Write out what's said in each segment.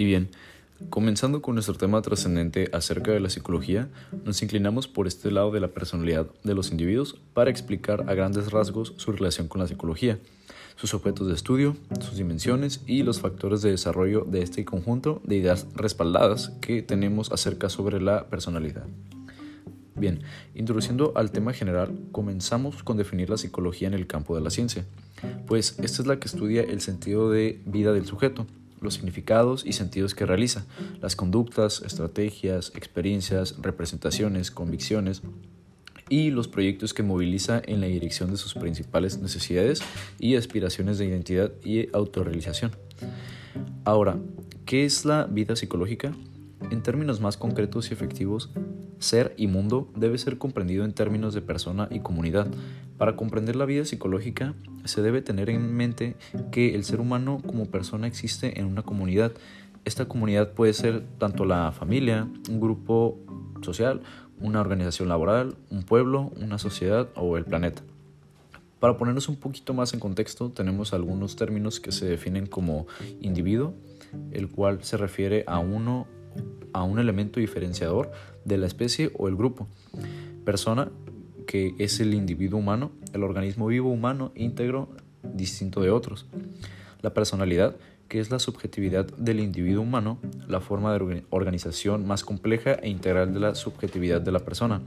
Y bien, comenzando con nuestro tema trascendente acerca de la psicología, nos inclinamos por este lado de la personalidad de los individuos para explicar a grandes rasgos su relación con la psicología, sus objetos de estudio, sus dimensiones y los factores de desarrollo de este conjunto de ideas respaldadas que tenemos acerca sobre la personalidad. Bien, introduciendo al tema general, comenzamos con definir la psicología en el campo de la ciencia, pues esta es la que estudia el sentido de vida del sujeto, los significados y sentidos que realiza, las conductas, estrategias, experiencias, representaciones, convicciones y los proyectos que moviliza en la dirección de sus principales necesidades y aspiraciones de identidad y autorrealización. Ahora, ¿qué es la vida psicológica? En términos más concretos y efectivos, ser y mundo debe ser comprendido en términos de persona y comunidad. Para comprender la vida psicológica, se debe tener en mente que el ser humano como persona existe en una comunidad. Esta comunidad puede ser tanto la familia, un grupo social, una organización laboral, un pueblo, una sociedad o el planeta. Para ponernos un poquito más en contexto, tenemos algunos términos que se definen como individuo, el cual se refiere a uno a un elemento diferenciador de la especie o el grupo. Persona, que es el individuo humano, el organismo vivo humano íntegro distinto de otros. La personalidad, que es la subjetividad del individuo humano, la forma de organización más compleja e integral de la subjetividad de la persona.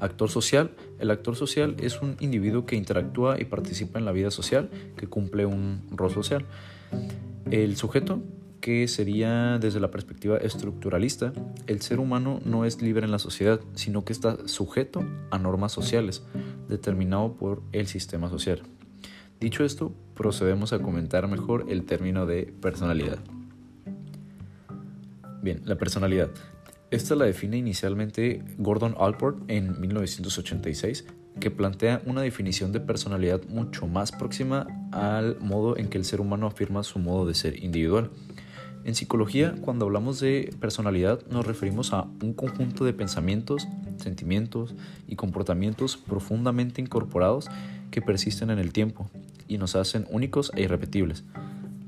Actor social. El actor social es un individuo que interactúa y participa en la vida social, que cumple un rol social. El sujeto, que sería desde la perspectiva estructuralista, el ser humano no es libre en la sociedad, sino que está sujeto a normas sociales, determinado por el sistema social. Dicho esto, procedemos a comentar mejor el término de personalidad. Bien, la personalidad. Esta la define inicialmente Gordon Allport en 1986, que plantea una definición de personalidad mucho más próxima al modo en que el ser humano afirma su modo de ser individual. En psicología, cuando hablamos de personalidad, nos referimos a un conjunto de pensamientos, sentimientos y comportamientos profundamente incorporados que persisten en el tiempo y nos hacen únicos e irrepetibles.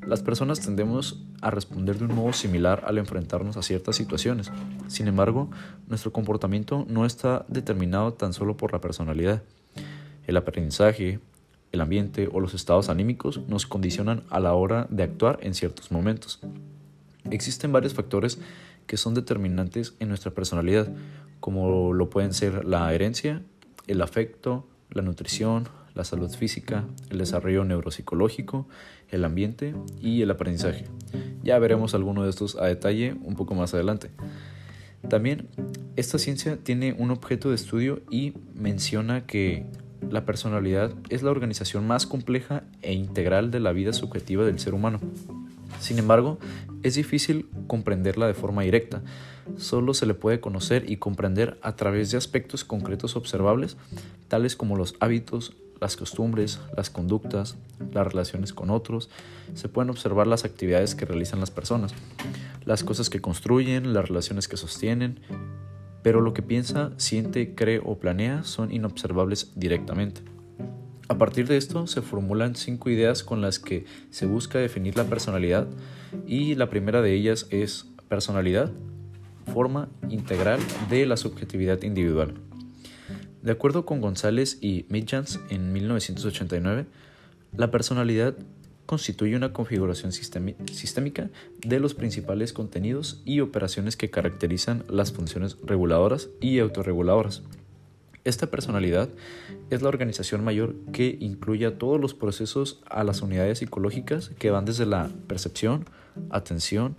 Las personas tendemos a responder de un modo similar al enfrentarnos a ciertas situaciones. Sin embargo, nuestro comportamiento no está determinado tan solo por la personalidad. El aprendizaje, el ambiente o los estados anímicos nos condicionan a la hora de actuar en ciertos momentos. Existen varios factores que son determinantes en nuestra personalidad, como lo pueden ser la herencia, el afecto, la nutrición, la salud física, el desarrollo neuropsicológico, el ambiente y el aprendizaje. Ya veremos alguno de estos a detalle un poco más adelante. También esta ciencia tiene un objeto de estudio y menciona que la personalidad es la organización más compleja e integral de la vida subjetiva del ser humano. Sin embargo, es difícil comprenderla de forma directa. Solo se le puede conocer y comprender a través de aspectos concretos observables, tales como los hábitos, las costumbres, las conductas, las relaciones con otros. Se pueden observar las actividades que realizan las personas, las cosas que construyen, las relaciones que sostienen, pero lo que piensa, siente, cree o planea son inobservables directamente. A partir de esto se formulan cinco ideas con las que se busca definir la personalidad y la primera de ellas es personalidad, forma integral de la subjetividad individual. De acuerdo con González y Midjans en 1989, la personalidad constituye una configuración sistémica de los principales contenidos y operaciones que caracterizan las funciones reguladoras y autorreguladoras. Esta personalidad es la organización mayor que incluye a todos los procesos a las unidades psicológicas que van desde la percepción, atención,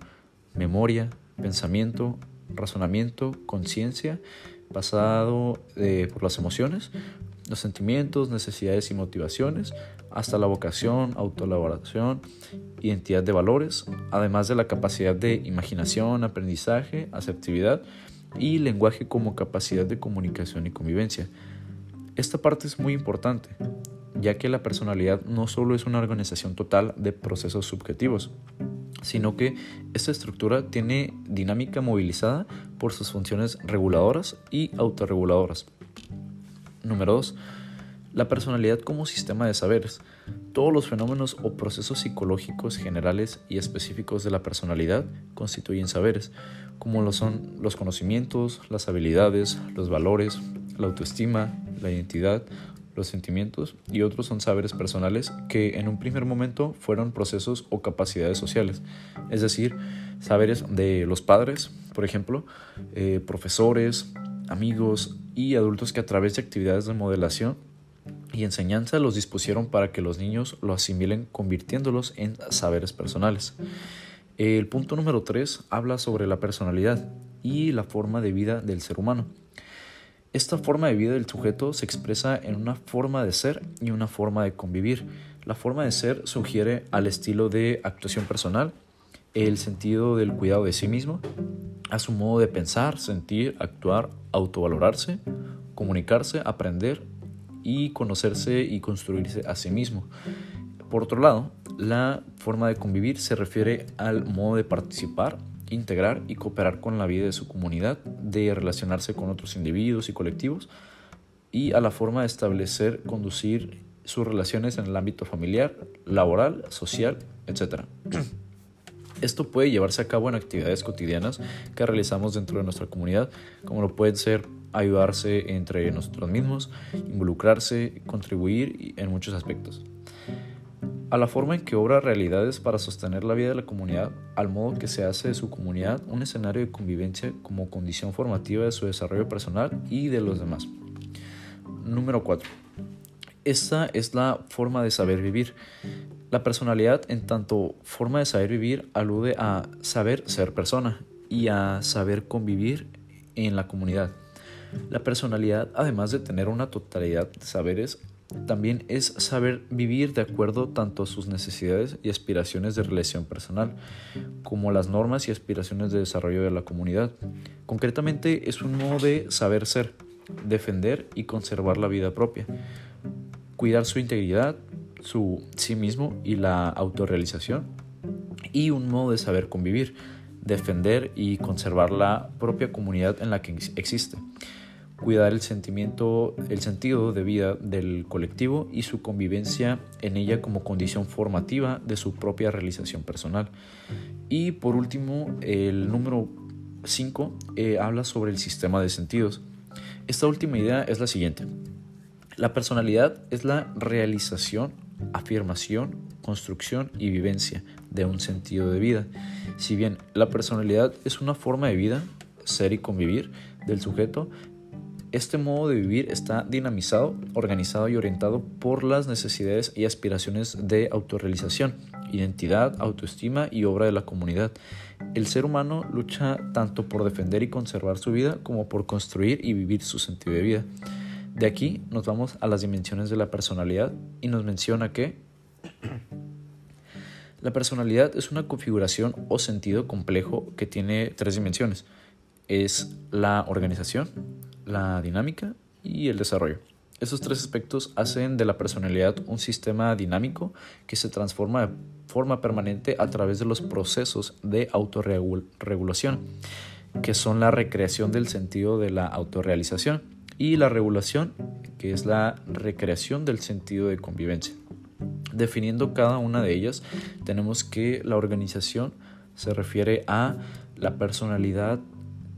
memoria, pensamiento, razonamiento, conciencia, pasado eh, por las emociones, los sentimientos, necesidades y motivaciones, hasta la vocación, autoelaboración, identidad de valores, además de la capacidad de imaginación, aprendizaje, asertividad, y lenguaje como capacidad de comunicación y convivencia. Esta parte es muy importante, ya que la personalidad no solo es una organización total de procesos subjetivos, sino que esta estructura tiene dinámica movilizada por sus funciones reguladoras y autorreguladoras. Número 2. La personalidad como sistema de saberes. Todos los fenómenos o procesos psicológicos generales y específicos de la personalidad constituyen saberes, como lo son los conocimientos, las habilidades, los valores, la autoestima, la identidad, los sentimientos y otros son saberes personales que en un primer momento fueron procesos o capacidades sociales, es decir, saberes de los padres, por ejemplo, eh, profesores, amigos y adultos que a través de actividades de modelación y enseñanza los dispusieron para que los niños lo asimilen convirtiéndolos en saberes personales. El punto número 3 habla sobre la personalidad y la forma de vida del ser humano. Esta forma de vida del sujeto se expresa en una forma de ser y una forma de convivir. La forma de ser sugiere al estilo de actuación personal, el sentido del cuidado de sí mismo, a su modo de pensar, sentir, actuar, autovalorarse, comunicarse, aprender y conocerse y construirse a sí mismo. Por otro lado, la forma de convivir se refiere al modo de participar integrar y cooperar con la vida de su comunidad, de relacionarse con otros individuos y colectivos y a la forma de establecer, conducir sus relaciones en el ámbito familiar, laboral, social, etc. Esto puede llevarse a cabo en actividades cotidianas que realizamos dentro de nuestra comunidad, como lo pueden ser ayudarse entre nosotros mismos, involucrarse, contribuir en muchos aspectos a la forma en que obra realidades para sostener la vida de la comunidad, al modo que se hace de su comunidad un escenario de convivencia como condición formativa de su desarrollo personal y de los demás. Número 4. Esta es la forma de saber vivir. La personalidad, en tanto forma de saber vivir, alude a saber ser persona y a saber convivir en la comunidad. La personalidad, además de tener una totalidad de saberes, también es saber vivir de acuerdo tanto a sus necesidades y aspiraciones de relación personal, como las normas y aspiraciones de desarrollo de la comunidad. Concretamente es un modo de saber ser, defender y conservar la vida propia, cuidar su integridad, su sí mismo y la autorrealización, y un modo de saber convivir, defender y conservar la propia comunidad en la que existe cuidar el sentimiento, el sentido de vida del colectivo y su convivencia en ella como condición formativa de su propia realización personal. Y por último, el número 5 eh, habla sobre el sistema de sentidos. Esta última idea es la siguiente. La personalidad es la realización, afirmación, construcción y vivencia de un sentido de vida. Si bien la personalidad es una forma de vida, ser y convivir del sujeto, este modo de vivir está dinamizado, organizado y orientado por las necesidades y aspiraciones de autorrealización, identidad, autoestima y obra de la comunidad. El ser humano lucha tanto por defender y conservar su vida como por construir y vivir su sentido de vida. De aquí nos vamos a las dimensiones de la personalidad y nos menciona que la personalidad es una configuración o sentido complejo que tiene tres dimensiones. Es la organización, la dinámica y el desarrollo. Esos tres aspectos hacen de la personalidad un sistema dinámico que se transforma de forma permanente a través de los procesos de autorregulación, que son la recreación del sentido de la autorrealización, y la regulación, que es la recreación del sentido de convivencia. Definiendo cada una de ellas, tenemos que la organización se refiere a la personalidad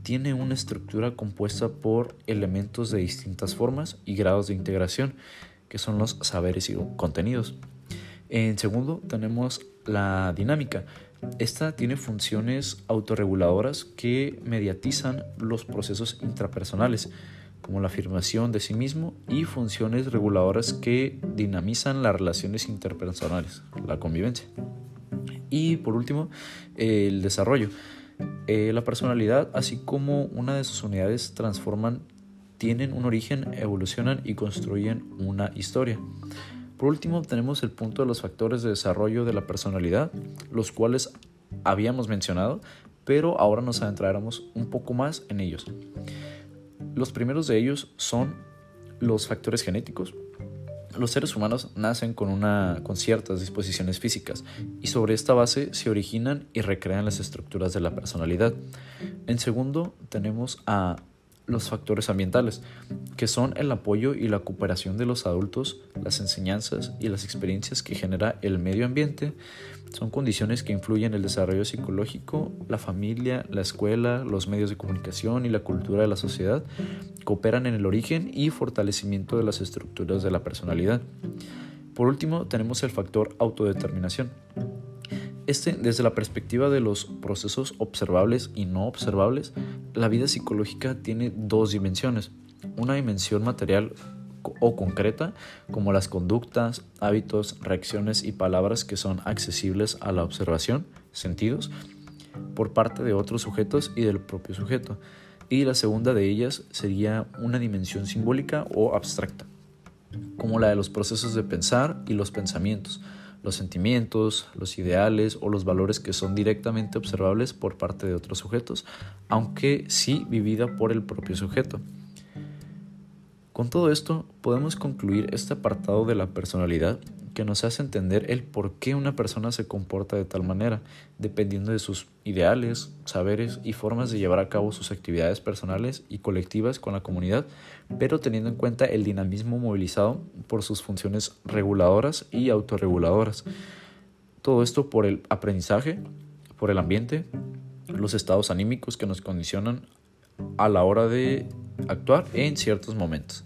tiene una estructura compuesta por elementos de distintas formas y grados de integración, que son los saberes y contenidos. En segundo, tenemos la dinámica. Esta tiene funciones autorreguladoras que mediatizan los procesos intrapersonales, como la afirmación de sí mismo, y funciones reguladoras que dinamizan las relaciones interpersonales, la convivencia. Y por último, el desarrollo. Eh, la personalidad, así como una de sus unidades, transforman, tienen un origen, evolucionan y construyen una historia. Por último, tenemos el punto de los factores de desarrollo de la personalidad, los cuales habíamos mencionado, pero ahora nos adentraremos un poco más en ellos. Los primeros de ellos son los factores genéticos, los seres humanos nacen con, una, con ciertas disposiciones físicas y sobre esta base se originan y recrean las estructuras de la personalidad. En segundo, tenemos a los factores ambientales, que son el apoyo y la cooperación de los adultos, las enseñanzas y las experiencias que genera el medio ambiente, son condiciones que influyen en el desarrollo psicológico, la familia, la escuela, los medios de comunicación y la cultura de la sociedad, cooperan en el origen y fortalecimiento de las estructuras de la personalidad. Por último, tenemos el factor autodeterminación. Este, desde la perspectiva de los procesos observables y no observables, la vida psicológica tiene dos dimensiones. Una dimensión material o concreta, como las conductas, hábitos, reacciones y palabras que son accesibles a la observación, sentidos, por parte de otros sujetos y del propio sujeto. Y la segunda de ellas sería una dimensión simbólica o abstracta, como la de los procesos de pensar y los pensamientos, los sentimientos, los ideales o los valores que son directamente observables por parte de otros sujetos, aunque sí vivida por el propio sujeto. Con todo esto, podemos concluir este apartado de la personalidad que nos hace entender el por qué una persona se comporta de tal manera, dependiendo de sus ideales, saberes y formas de llevar a cabo sus actividades personales y colectivas con la comunidad, pero teniendo en cuenta el dinamismo movilizado por sus funciones reguladoras y autorreguladoras. Todo esto por el aprendizaje, por el ambiente, los estados anímicos que nos condicionan a la hora de actuar en ciertos momentos.